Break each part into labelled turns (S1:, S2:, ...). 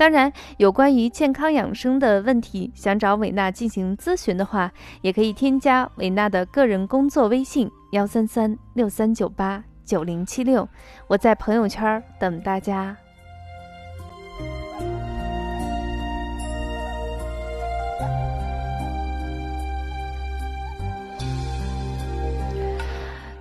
S1: 当然，有关于健康养生的问题，想找伟娜进行咨询的话，也可以添加伟娜的个人工作微信：幺三三六三九八九零七六。我在朋友圈等大家。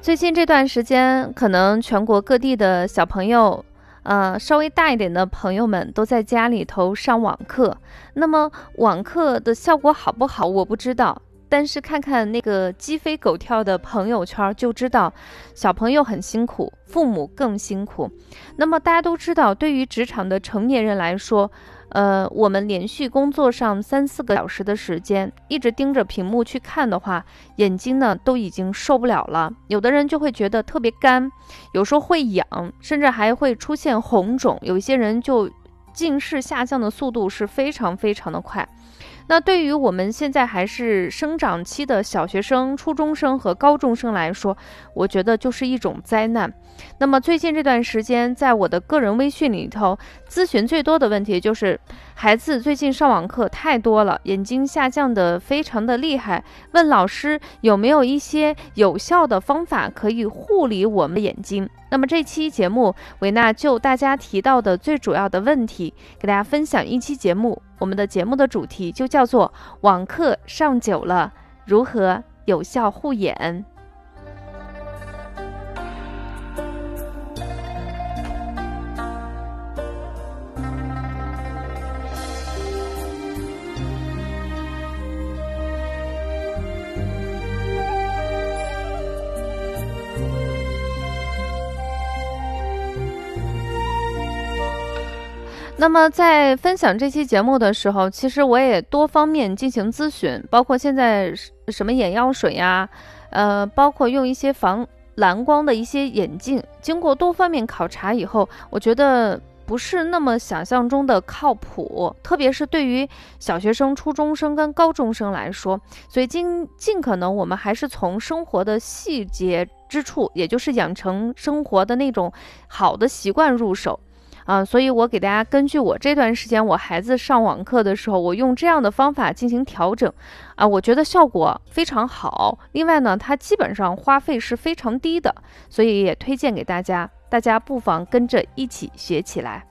S1: 最近这段时间，可能全国各地的小朋友。呃，稍微大一点的朋友们都在家里头上网课，那么网课的效果好不好，我不知道。但是看看那个鸡飞狗跳的朋友圈，就知道小朋友很辛苦，父母更辛苦。那么大家都知道，对于职场的成年人来说，呃，我们连续工作上三四个小时的时间，一直盯着屏幕去看的话，眼睛呢都已经受不了了。有的人就会觉得特别干，有时候会痒，甚至还会出现红肿。有一些人就近视下降的速度是非常非常的快。那对于我们现在还是生长期的小学生、初中生和高中生来说，我觉得就是一种灾难。那么最近这段时间，在我的个人微信里头，咨询最多的问题就是孩子最近上网课太多了，眼睛下降的非常的厉害，问老师有没有一些有效的方法可以护理我们的眼睛。那么这期节目，维娜就大家提到的最主要的问题，给大家分享一期节目。我们的节目的主题就叫做“网课上久了，如何有效护眼”。那么在分享这期节目的时候，其实我也多方面进行咨询，包括现在什么眼药水呀，呃，包括用一些防蓝光的一些眼镜，经过多方面考察以后，我觉得不是那么想象中的靠谱，特别是对于小学生、初中生跟高中生来说，所以尽尽可能我们还是从生活的细节之处，也就是养成生活的那种好的习惯入手。啊，所以我给大家根据我这段时间我孩子上网课的时候，我用这样的方法进行调整，啊，我觉得效果非常好。另外呢，它基本上花费是非常低的，所以也推荐给大家，大家不妨跟着一起学起来。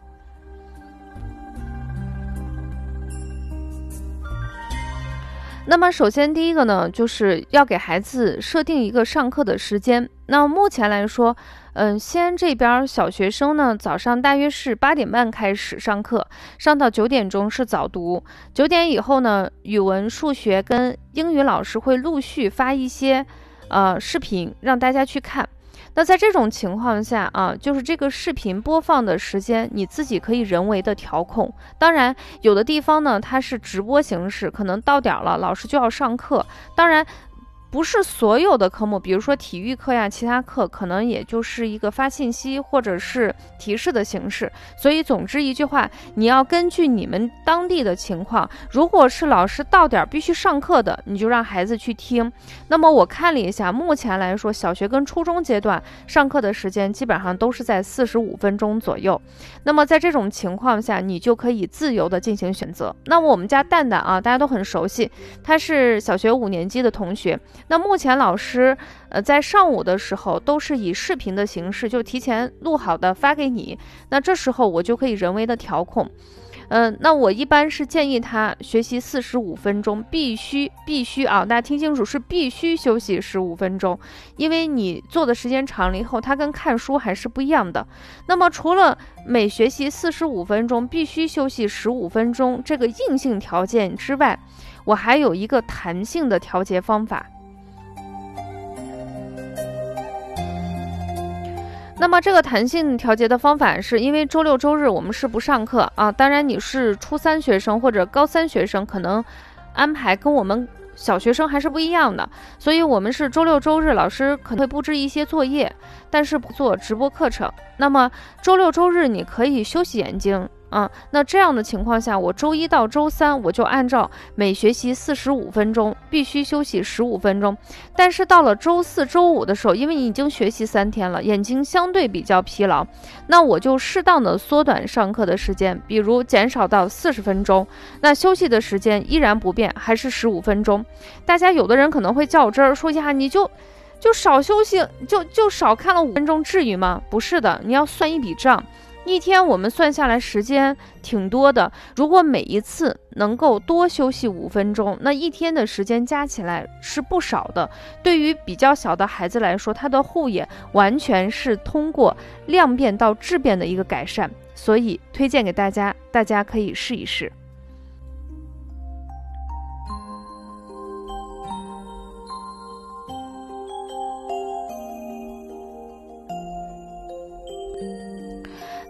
S1: 那么，首先第一个呢，就是要给孩子设定一个上课的时间。那目前来说。嗯，西安这边小学生呢，早上大约是八点半开始上课，上到九点钟是早读。九点以后呢，语文、数学跟英语老师会陆续发一些呃视频让大家去看。那在这种情况下啊，就是这个视频播放的时间你自己可以人为的调控。当然，有的地方呢它是直播形式，可能到点了老师就要上课。当然。不是所有的科目，比如说体育课呀，其他课可能也就是一个发信息或者是提示的形式。所以，总之一句话，你要根据你们当地的情况，如果是老师到点必须上课的，你就让孩子去听。那么我看了一下，目前来说，小学跟初中阶段上课的时间基本上都是在四十五分钟左右。那么在这种情况下，你就可以自由的进行选择。那我们家蛋蛋啊，大家都很熟悉，他是小学五年级的同学。那目前老师，呃，在上午的时候都是以视频的形式，就提前录好的发给你。那这时候我就可以人为的调控，嗯，那我一般是建议他学习四十五分钟，必须必须啊，大家听清楚，是必须休息十五分钟，因为你做的时间长了以后，它跟看书还是不一样的。那么除了每学习四十五分钟必须休息十五分钟这个硬性条件之外，我还有一个弹性的调节方法。那么这个弹性调节的方法是因为周六周日我们是不上课啊，当然你是初三学生或者高三学生，可能安排跟我们小学生还是不一样的，所以我们是周六周日老师可能会布置一些作业，但是不做直播课程。那么周六周日你可以休息眼睛。啊，那这样的情况下，我周一到周三我就按照每学习四十五分钟，必须休息十五分钟。但是到了周四周五的时候，因为你已经学习三天了，眼睛相对比较疲劳，那我就适当的缩短上课的时间，比如减少到四十分钟。那休息的时间依然不变，还是十五分钟。大家有的人可能会较真儿说呀，你就就少休息，就就少看了五分钟，至于吗？不是的，你要算一笔账。一天我们算下来时间挺多的，如果每一次能够多休息五分钟，那一天的时间加起来是不少的。对于比较小的孩子来说，他的护眼完全是通过量变到质变的一个改善，所以推荐给大家，大家可以试一试。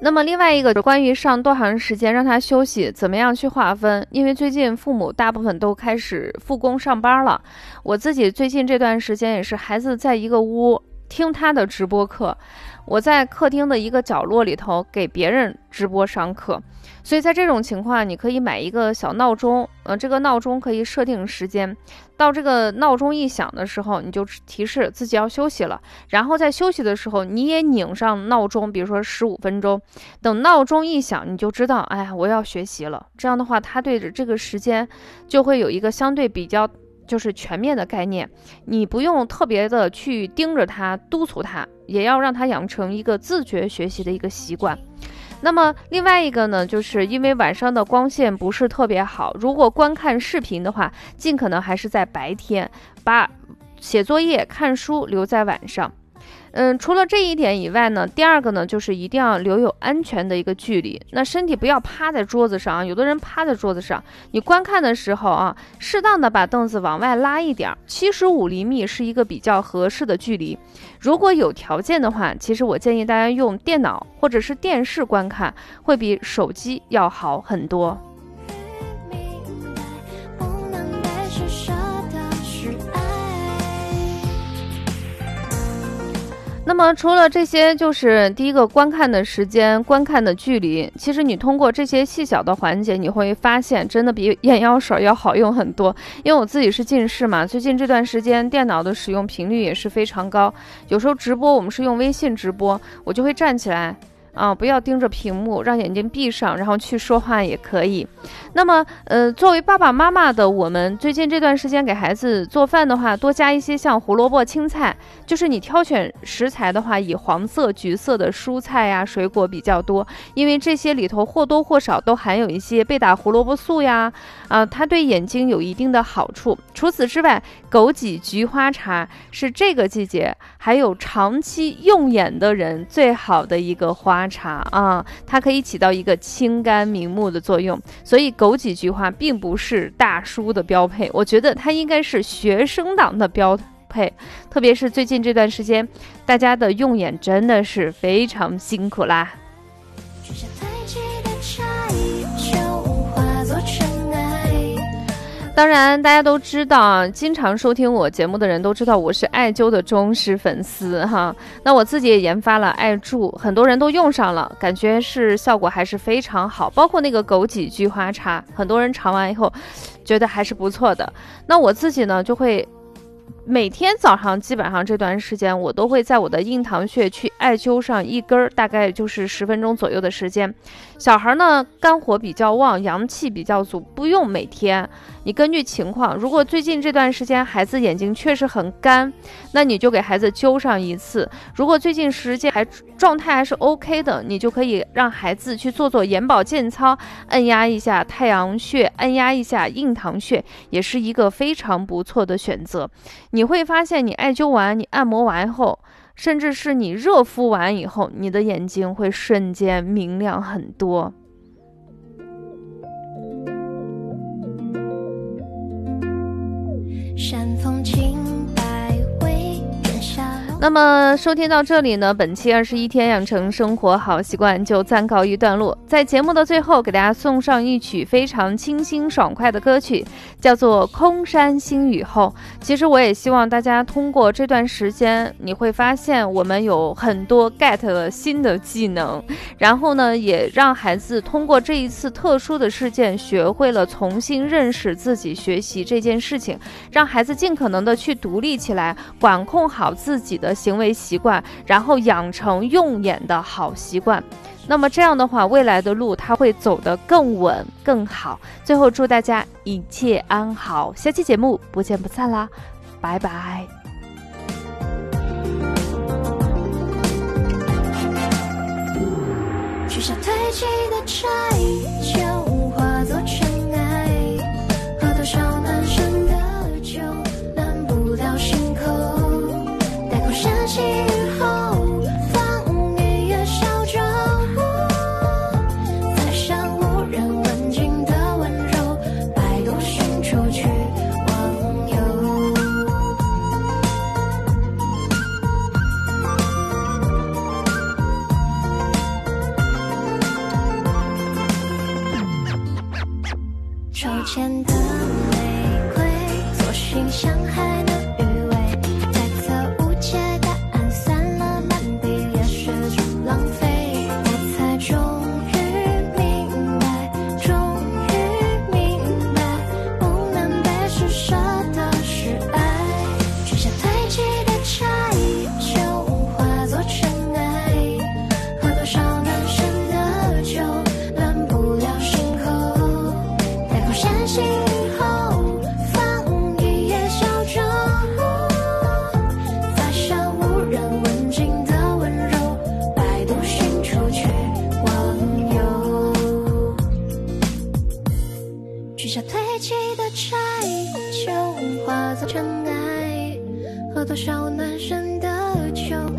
S1: 那么另外一个关于上多长时间让他休息，怎么样去划分？因为最近父母大部分都开始复工上班了，我自己最近这段时间也是孩子在一个屋听他的直播课。我在客厅的一个角落里头给别人直播上课，所以在这种情况，你可以买一个小闹钟，呃，这个闹钟可以设定时间，到这个闹钟一响的时候，你就提示自己要休息了，然后在休息的时候，你也拧上闹钟，比如说十五分钟，等闹钟一响，你就知道，哎，我要学习了。这样的话，他对着这个时间就会有一个相对比较。就是全面的概念，你不用特别的去盯着他，督促他，也要让他养成一个自觉学习的一个习惯。那么另外一个呢，就是因为晚上的光线不是特别好，如果观看视频的话，尽可能还是在白天，把写作业、看书留在晚上。嗯，除了这一点以外呢，第二个呢，就是一定要留有安全的一个距离。那身体不要趴在桌子上，有的人趴在桌子上，你观看的时候啊，适当的把凳子往外拉一点，七十五厘米是一个比较合适的距离。如果有条件的话，其实我建议大家用电脑或者是电视观看，会比手机要好很多。那么除了这些，就是第一个观看的时间、观看的距离。其实你通过这些细小的环节，你会发现真的比眼药水要好用很多。因为我自己是近视嘛，最近这段时间电脑的使用频率也是非常高。有时候直播我们是用微信直播，我就会站起来。啊，不要盯着屏幕，让眼睛闭上，然后去说话也可以。那么，呃，作为爸爸妈妈的我们，最近这段时间给孩子做饭的话，多加一些像胡萝卜、青菜。就是你挑选食材的话，以黄色、橘色的蔬菜呀、水果比较多，因为这些里头或多或少都含有一些贝塔胡萝卜素呀，啊，它对眼睛有一定的好处。除此之外，枸杞菊花茶是这个季节还有长期用眼的人最好的一个花。花茶啊，它可以起到一个清肝明目的作用，所以枸杞菊花并不是大叔的标配，我觉得它应该是学生党的标配，特别是最近这段时间，大家的用眼真的是非常辛苦啦。当然，大家都知道啊，经常收听我节目的人都知道我是艾灸的忠实粉丝哈。那我自己也研发了艾柱，很多人都用上了，感觉是效果还是非常好。包括那个枸杞菊花茶，很多人尝完以后，觉得还是不错的。那我自己呢，就会。每天早上基本上这段时间，我都会在我的印堂穴去艾灸上一根儿，大概就是十分钟左右的时间。小孩呢，肝火比较旺，阳气比较足，不用每天。你根据情况，如果最近这段时间孩子眼睛确实很干，那你就给孩子灸上一次。如果最近时间还状态还是 OK 的，你就可以让孩子去做做眼保健操，按压一下太阳穴，按压一下印堂穴，也是一个非常不错的选择。你你会发现，你艾灸完，你按摩完后，甚至是你热敷完以后，你的眼睛会瞬间明亮很多。
S2: 那么收听到这里呢，本期二十一天养成生活好习惯就暂告一段落。在节目的最后，给大家送上一曲非常清新爽快的歌曲，叫做《空山新雨后》。其实我也希望大家通过这段时间，你会发现我们有很多 get 了新的技能，然后呢，也让孩子通过这一次特殊的事件，学会了重新认识自己、学习这件事情，让孩子尽可能的去独立起来，管控好自己的。的行为习惯，然后养成用眼的好习惯，那么这样的话，未来的路他会走得更稳更好。最后祝大家一切安好，下期节目不见不散啦，拜拜。多少暖身的酒。